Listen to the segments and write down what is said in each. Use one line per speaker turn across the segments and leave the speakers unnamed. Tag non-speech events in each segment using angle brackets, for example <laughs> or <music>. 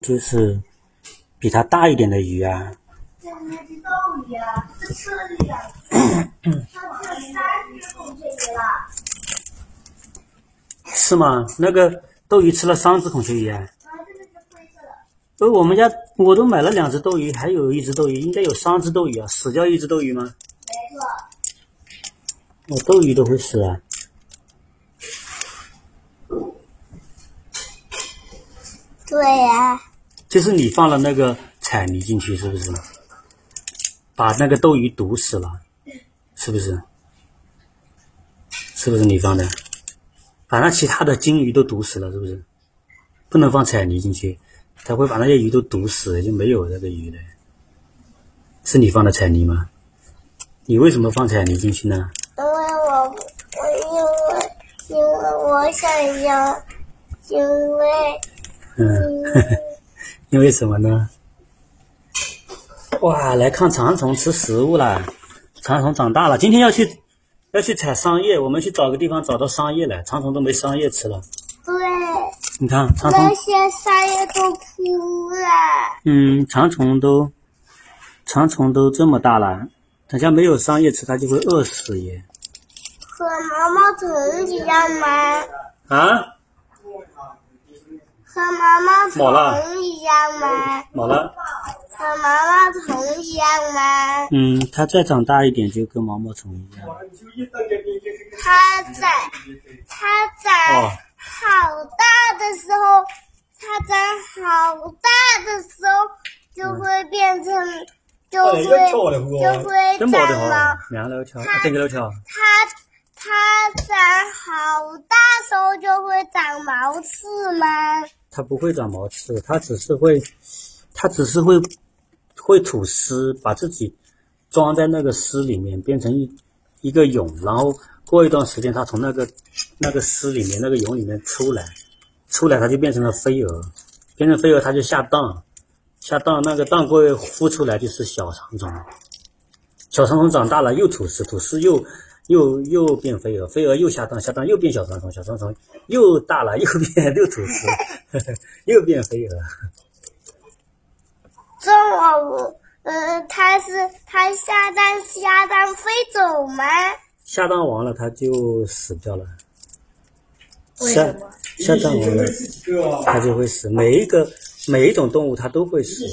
就是比它大一点的鱼啊。
这那只斗鱼啊，这车里啊，它只有三只孔雀鱼了。
是吗？那个斗鱼吃了三只孔雀鱼啊？
啊，这个是灰色的。
呃，我们家我都买了两只斗鱼，还有一只斗鱼，应该有三只斗鱼啊。死掉一只斗鱼吗？
没错，
哦，斗鱼都会死啊？
对呀、
就是你放了那个彩泥进去，是不是？把那个斗鱼毒死了，是不是？是不是你放的？把那其他的金鱼都毒死了，是不是？不能放彩泥进去，它会把那些鱼都毒死，就没有那个鱼了。是你放的彩泥吗？你为什么放彩泥进去呢？
因为我我因为因为我想要，因为
嗯，因为什么呢？哇，来看长虫吃食物啦！长虫长大了，今天要去要去采桑叶，我们去找个地方找到桑叶来，长虫都没桑叶吃了。
对
你看长
那
虫，
些桑叶都枯了。
嗯，长虫都长虫都这么大了，等下没有桑叶吃，它就会饿死耶。
和毛毛虫一样吗？
啊，
和毛毛虫一样吗？
好了，
和毛毛虫一样吗？
嗯，它再长大一点就跟毛毛虫一样。
它在它在
哦，
好大的时候，它长好大的时候就会变成，就会就会长毛。
好，两楼桥，这个楼桥。
它它在好大时候就会长毛刺吗？
它不会长毛刺，它只是会，它只是会会吐丝，把自己装在那个丝里面，变成一一个蛹，然后过一段时间，它从那个那个丝里面那个蛹里面出来，出来它就变成了飞蛾，变成飞蛾它就下蛋，下蛋那个蛋会孵出来就是小长虫，小长虫长大了又吐丝，吐丝又又又变飞蛾，飞蛾又下蛋，下蛋又变小长虫，小长虫又大了又变 <laughs> 又吐丝，又变飞蛾。
这么，呃，它是它下蛋下蛋飞走吗？
下蛋完了它就死掉了。下
为什么？
下蛋完了它就会死，每一个每一种动物它都会死。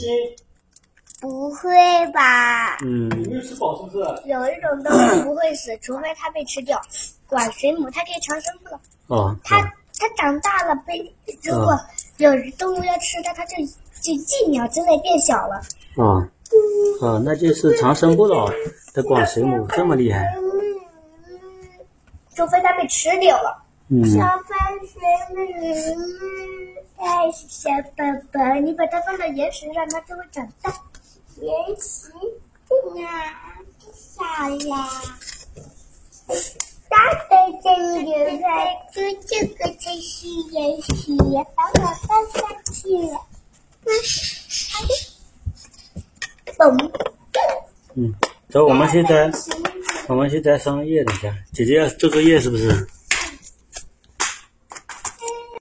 不会吧？
嗯，
没有吃饱是不是？
有一种动物不会死，<clears throat> 除非它被吃掉。管水母它可以长生不老，
哦，
它它长大了被如果有动物要吃它，它就就一秒之内变小了。
哦，哦，那就是长生不老的管水母这么厉害。
除非它被吃掉了。
嗯，
小番水母，哎，小宝宝，你把它放到岩石上，它就会长大。岩石啊，漂亮。大的真有在就这个才是岩石，把我放下去了。嗯，嘣。
嗯，走，我们现在我们现在上夜，等一下，姐姐要做作业是不是？